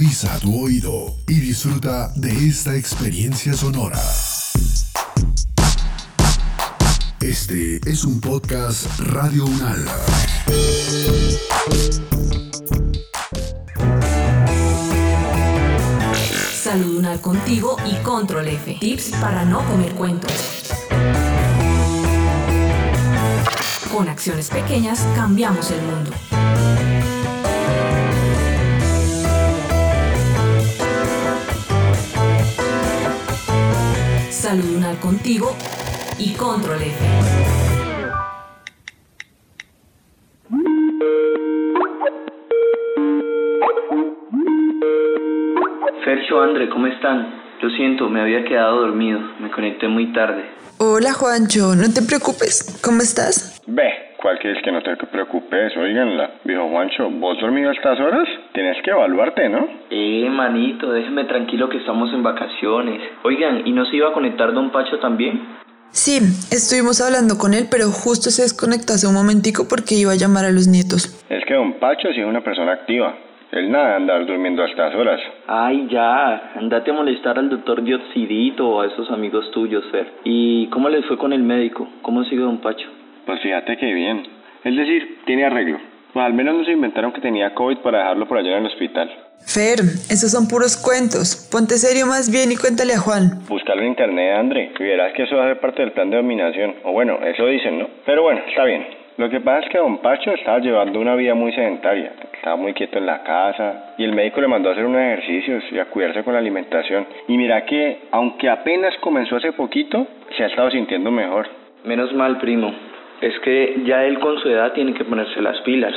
Agudiza tu oído y disfruta de esta experiencia sonora. Este es un podcast Radio Unal. Salud Unal contigo y Control F. Tips para no comer cuentos. Con acciones pequeñas cambiamos el mundo. Salud Unal contigo y Control F. Sergio, André, ¿cómo están? Lo siento, me había quedado dormido. Me conecté muy tarde. Hola Juancho, no te preocupes. ¿Cómo estás? Ve, ¿cuál quieres que no te preocupes? Oiganla, viejo Juancho, ¿vos dormido a estas horas? Tienes que evaluarte, ¿no? Eh, manito, déjeme tranquilo que estamos en vacaciones. Oigan, ¿y no se iba a conectar Don Pacho también? Sí, estuvimos hablando con él, pero justo se desconectó hace un momentico porque iba a llamar a los nietos. Es que Don Pacho sí es una persona activa. Él nada de andar durmiendo a estas horas. Ay, ya, andate a molestar al doctor Dioxidito o a esos amigos tuyos, Fer. ¿Y cómo les fue con el médico? ¿Cómo sigue Don Pacho? Pues fíjate que bien. Es decir, tiene arreglo. Al menos no se inventaron que tenía COVID para dejarlo por allá en el hospital. Fer, esos son puros cuentos. Ponte serio más bien y cuéntale a Juan. Búscalo en internet, André. Y verás que eso va a ser parte del plan de dominación. O bueno, eso dicen, ¿no? Pero bueno, está bien. Lo que pasa es que Don Pacho estaba llevando una vida muy sedentaria, estaba muy quieto en la casa y el médico le mandó a hacer unos ejercicios y a cuidarse con la alimentación. Y mira que, aunque apenas comenzó hace poquito, se ha estado sintiendo mejor. Menos mal, primo. Es que ya él con su edad tiene que ponerse las pilas.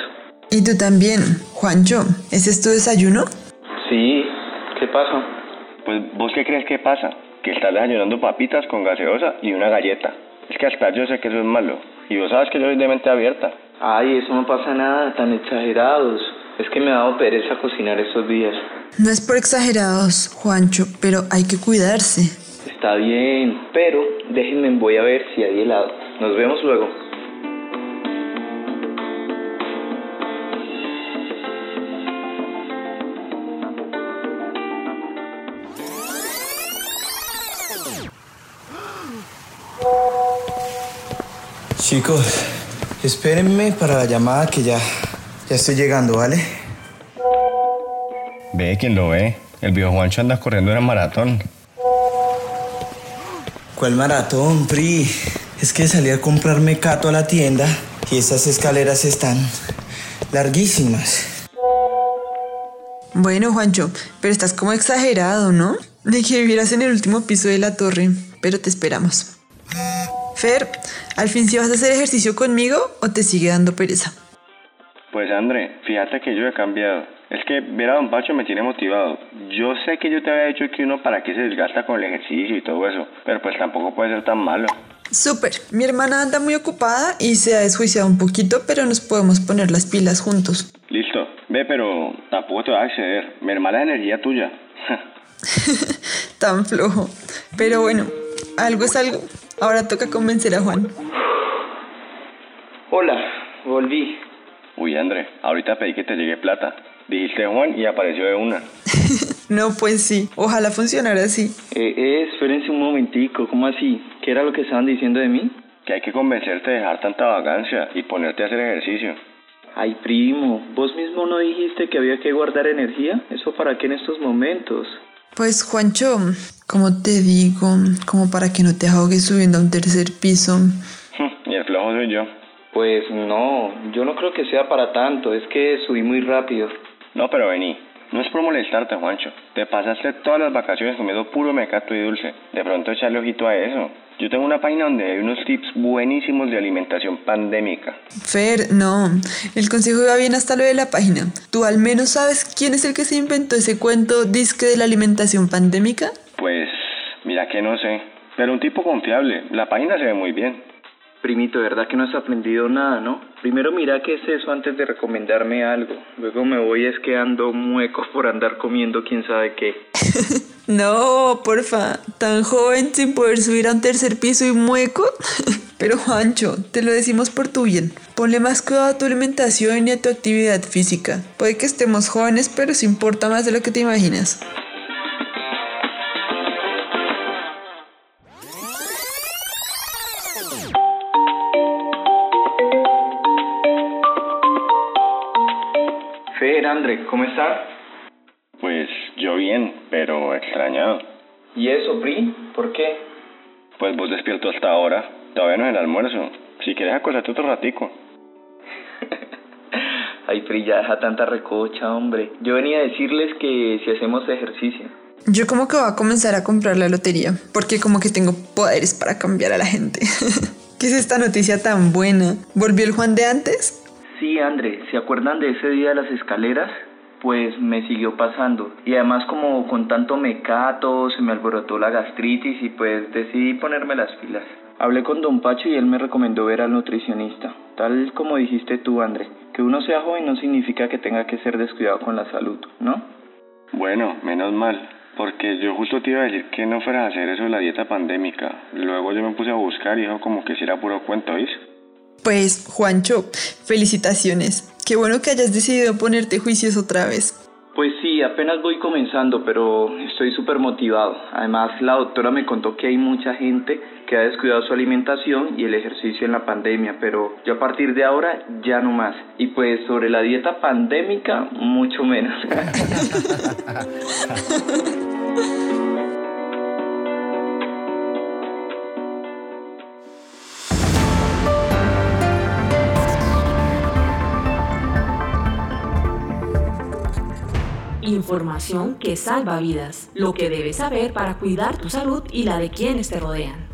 Y tú también, Juancho. ¿Ese es tu desayuno? Sí, ¿qué pasa? Pues vos qué crees que pasa? Que estás desayunando papitas con gaseosa y una galleta. Es que hasta yo sé que eso es malo. Y vos sabes que yo soy de mente abierta. Ay, eso no pasa nada, tan exagerados. Es que me ha dado pereza cocinar estos días. No es por exagerados, Juancho, pero hay que cuidarse. Está bien, pero déjenme, voy a ver si hay helado. Nos vemos luego. Chicos, espérenme para la llamada que ya, ya estoy llegando, ¿vale? Ve quien lo ve. El viejo Juancho anda corriendo en maratón. ¿Cuál maratón, Pri? Es que salí a comprarme cato a la tienda y esas escaleras están larguísimas. Bueno, Juancho, pero estás como exagerado, ¿no? De que vivieras en el último piso de la torre, pero te esperamos. Fer, ¿al fin sí vas a hacer ejercicio conmigo o te sigue dando pereza? Pues André, fíjate que yo he cambiado. Es que ver a Don Pacho me tiene motivado. Yo sé que yo te había dicho que uno para qué se desgasta con el ejercicio y todo eso, pero pues tampoco puede ser tan malo. Súper, mi hermana anda muy ocupada y se ha desjuiciado un poquito, pero nos podemos poner las pilas juntos. Listo, ve, pero tampoco te va a acceder. Mi hermana es energía tuya. Tan flojo. Pero bueno, algo es algo. Ahora toca convencer a Juan. Hola, volví. Uy, André, ahorita pedí que te llegue plata. Dijiste Juan y apareció de una. no, pues sí. Ojalá funcionara así. Eh, eh, espérense un momentico. ¿Cómo así? ¿Qué era lo que estaban diciendo de mí? Que hay que convencerte de dejar tanta vagancia y ponerte a hacer ejercicio. Ay, primo, vos mismo no dijiste que había que guardar energía. ¿Eso para qué en estos momentos? Pues, Juancho, como te digo, como para que no te ahogues subiendo a un tercer piso. y el flojo soy yo. Pues no, yo no creo que sea para tanto, es que subí muy rápido. No, pero vení, no es por molestarte, Juancho. Te pasaste todas las vacaciones comiendo puro mecato y dulce. De pronto echarle ojito a eso. Yo tengo una página donde hay unos tips buenísimos de alimentación pandémica. Fer, no. El consejo iba bien hasta lo de la página. ¿Tú al menos sabes quién es el que se inventó ese cuento disque de la alimentación pandémica? Pues, mira que no sé. Pero un tipo confiable. La página se ve muy bien. Primito, ¿verdad que no has aprendido nada, no? Primero mira qué es eso antes de recomendarme algo. Luego me voy es quedando mueco por andar comiendo quién sabe qué. no, porfa. Tan joven sin poder subir a un tercer piso y mueco. Pero Juancho, te lo decimos por tu bien. Ponle más cuidado a tu alimentación y a tu actividad física. Puede que estemos jóvenes, pero eso importa más de lo que te imaginas. Fer, André, ¿cómo estás? Pues yo bien, pero extrañado. ¿Y eso, Pri? ¿Por qué? Pues vos despierto hasta ahora. Todavía no es el almuerzo. Si quieres acostarte otro ratico. Ay, Pri, ya deja tanta recocha, hombre. Yo venía a decirles que si hacemos ejercicio. Yo como que voy a comenzar a comprar la lotería, porque como que tengo poderes para cambiar a la gente. ¿Qué es esta noticia tan buena? ¿Volvió el Juan de antes? Sí, André, ¿se acuerdan de ese día de las escaleras? Pues me siguió pasando. Y además como con tanto mecato, se me alborotó la gastritis y pues decidí ponerme las pilas. Hablé con Don Pacho y él me recomendó ver al nutricionista. Tal como dijiste tú, André, que uno sea joven no significa que tenga que ser descuidado con la salud, ¿no? Bueno, menos mal. Porque yo justo te iba a decir que no fuera a hacer eso de la dieta pandémica. Luego yo me puse a buscar y dijo como que si era puro cuento, ¿viste? Pues, Juancho, felicitaciones. Qué bueno que hayas decidido ponerte juicios otra vez. Pues sí, apenas voy comenzando, pero estoy súper motivado. Además, la doctora me contó que hay mucha gente que ha descuidado su alimentación y el ejercicio en la pandemia, pero yo a partir de ahora ya no más. Y pues sobre la dieta pandémica, mucho menos. Información que salva vidas. Lo que debes saber para cuidar tu salud y la de quienes te rodean.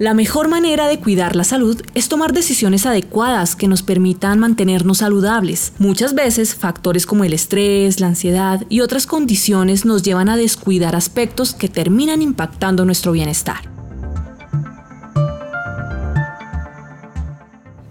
La mejor manera de cuidar la salud es tomar decisiones adecuadas que nos permitan mantenernos saludables. Muchas veces factores como el estrés, la ansiedad y otras condiciones nos llevan a descuidar aspectos que terminan impactando nuestro bienestar.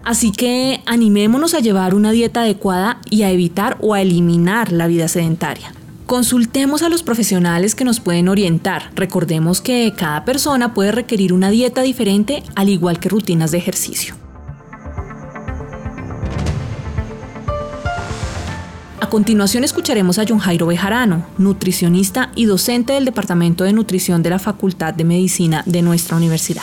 Así que animémonos a llevar una dieta adecuada y a evitar o a eliminar la vida sedentaria. Consultemos a los profesionales que nos pueden orientar. Recordemos que cada persona puede requerir una dieta diferente al igual que rutinas de ejercicio. A continuación escucharemos a John Jairo Bejarano, nutricionista y docente del Departamento de Nutrición de la Facultad de Medicina de nuestra universidad.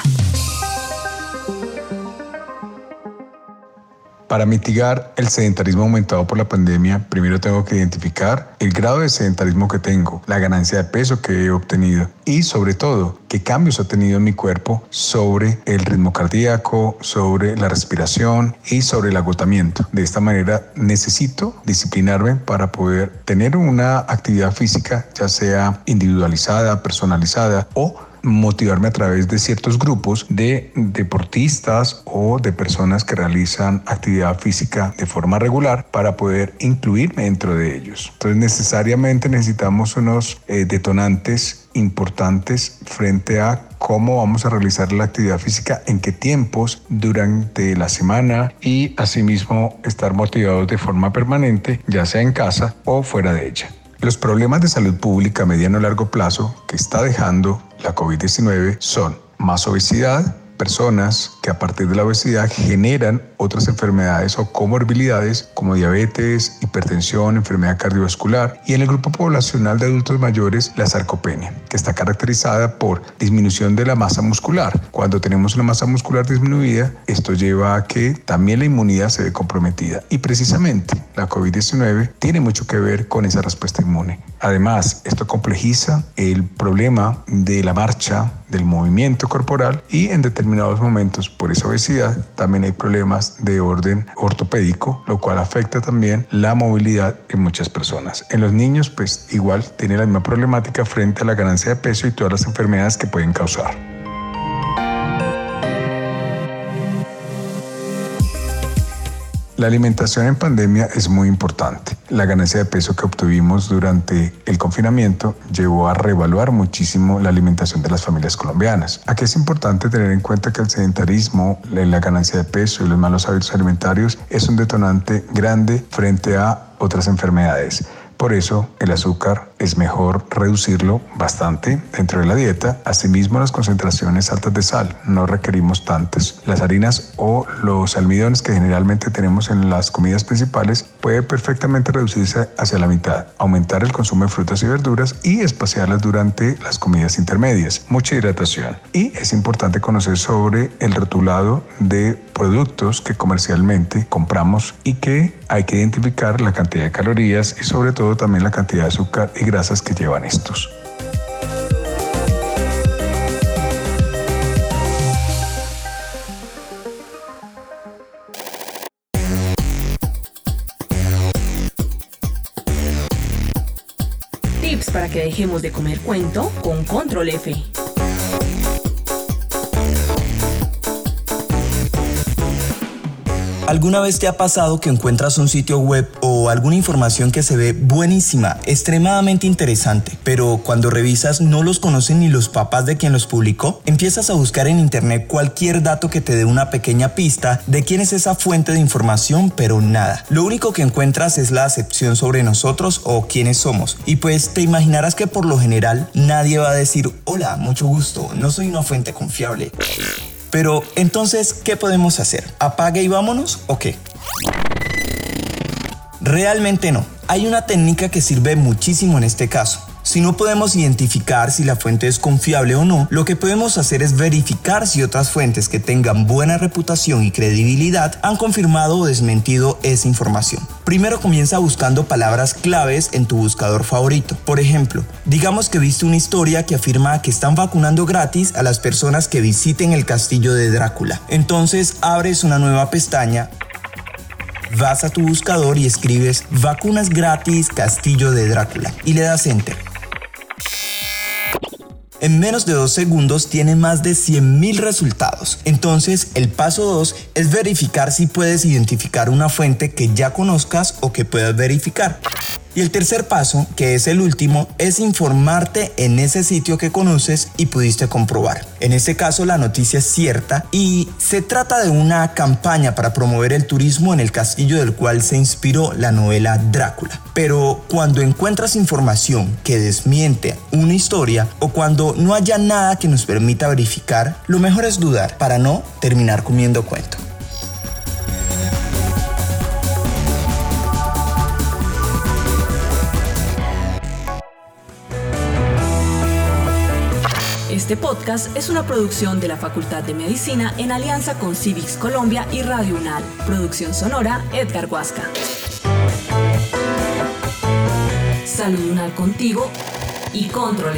Para mitigar el sedentarismo aumentado por la pandemia, primero tengo que identificar el grado de sedentarismo que tengo, la ganancia de peso que he obtenido y sobre todo qué cambios ha tenido en mi cuerpo sobre el ritmo cardíaco, sobre la respiración y sobre el agotamiento. De esta manera necesito disciplinarme para poder tener una actividad física ya sea individualizada, personalizada o motivarme a través de ciertos grupos de deportistas o de personas que realizan actividad física de forma regular para poder incluirme dentro de ellos. Entonces necesariamente necesitamos unos eh, detonantes importantes frente a cómo vamos a realizar la actividad física, en qué tiempos durante la semana y asimismo estar motivados de forma permanente, ya sea en casa o fuera de ella. Los problemas de salud pública a mediano y largo plazo que está dejando la COVID-19 son más obesidad, personas que a partir de la obesidad generan otras enfermedades o comorbilidades como diabetes, hipertensión, enfermedad cardiovascular y en el grupo poblacional de adultos mayores la sarcopenia, que está caracterizada por disminución de la masa muscular. Cuando tenemos una masa muscular disminuida, esto lleva a que también la inmunidad se ve comprometida y precisamente la COVID-19 tiene mucho que ver con esa respuesta inmune. Además, esto complejiza el problema de la marcha, del movimiento corporal y en determinados momentos por esa obesidad también hay problemas de orden ortopédico, lo cual afecta también la movilidad en muchas personas. En los niños pues igual tiene la misma problemática frente a la ganancia de peso y todas las enfermedades que pueden causar. La alimentación en pandemia es muy importante. La ganancia de peso que obtuvimos durante el confinamiento llevó a reevaluar muchísimo la alimentación de las familias colombianas. Aquí es importante tener en cuenta que el sedentarismo, la ganancia de peso y los malos hábitos alimentarios es un detonante grande frente a otras enfermedades Por eso el azúcar es mejor reducirlo bastante dentro de la dieta. Asimismo las concentraciones altas de sal, no requerimos tantas. Las harinas o los almidones que generalmente tenemos en las comidas principales puede perfectamente reducirse hacia la mitad, aumentar el consumo de frutas y verduras y espaciarlas durante las comidas intermedias. Mucha hidratación. Y es importante conocer sobre el rotulado de productos que comercialmente compramos y que hay que identificar la cantidad de calorías y sobre todo también la cantidad de azúcar y grasas que llevan estos. Tips para que dejemos de comer cuento con Control F. ¿Alguna vez te ha pasado que encuentras un sitio web o alguna información que se ve buenísima, extremadamente interesante, pero cuando revisas no los conocen ni los papás de quien los publicó? Empiezas a buscar en internet cualquier dato que te dé una pequeña pista de quién es esa fuente de información, pero nada. Lo único que encuentras es la acepción sobre nosotros o quiénes somos. Y pues te imaginarás que por lo general nadie va a decir, hola, mucho gusto, no soy una fuente confiable. Pero entonces, ¿qué podemos hacer? ¿Apague y vámonos o qué? Realmente no. Hay una técnica que sirve muchísimo en este caso. Si no podemos identificar si la fuente es confiable o no, lo que podemos hacer es verificar si otras fuentes que tengan buena reputación y credibilidad han confirmado o desmentido esa información. Primero comienza buscando palabras claves en tu buscador favorito. Por ejemplo, digamos que viste una historia que afirma que están vacunando gratis a las personas que visiten el castillo de Drácula. Entonces abres una nueva pestaña vas a tu buscador y escribes vacunas gratis Castillo de Drácula y le das enter. En menos de dos segundos tiene más de 100.000 resultados. Entonces, el paso 2 es verificar si puedes identificar una fuente que ya conozcas o que puedas verificar. Y el tercer paso, que es el último, es informarte en ese sitio que conoces y pudiste comprobar. En este caso la noticia es cierta y se trata de una campaña para promover el turismo en el castillo del cual se inspiró la novela Drácula. Pero cuando encuentras información que desmiente una historia o cuando no haya nada que nos permita verificar, lo mejor es dudar para no terminar comiendo cuento. Este podcast es una producción de la Facultad de Medicina en alianza con Civics Colombia y Radio UNAL. Producción sonora Edgar Huasca. Salud UNAL contigo y Control.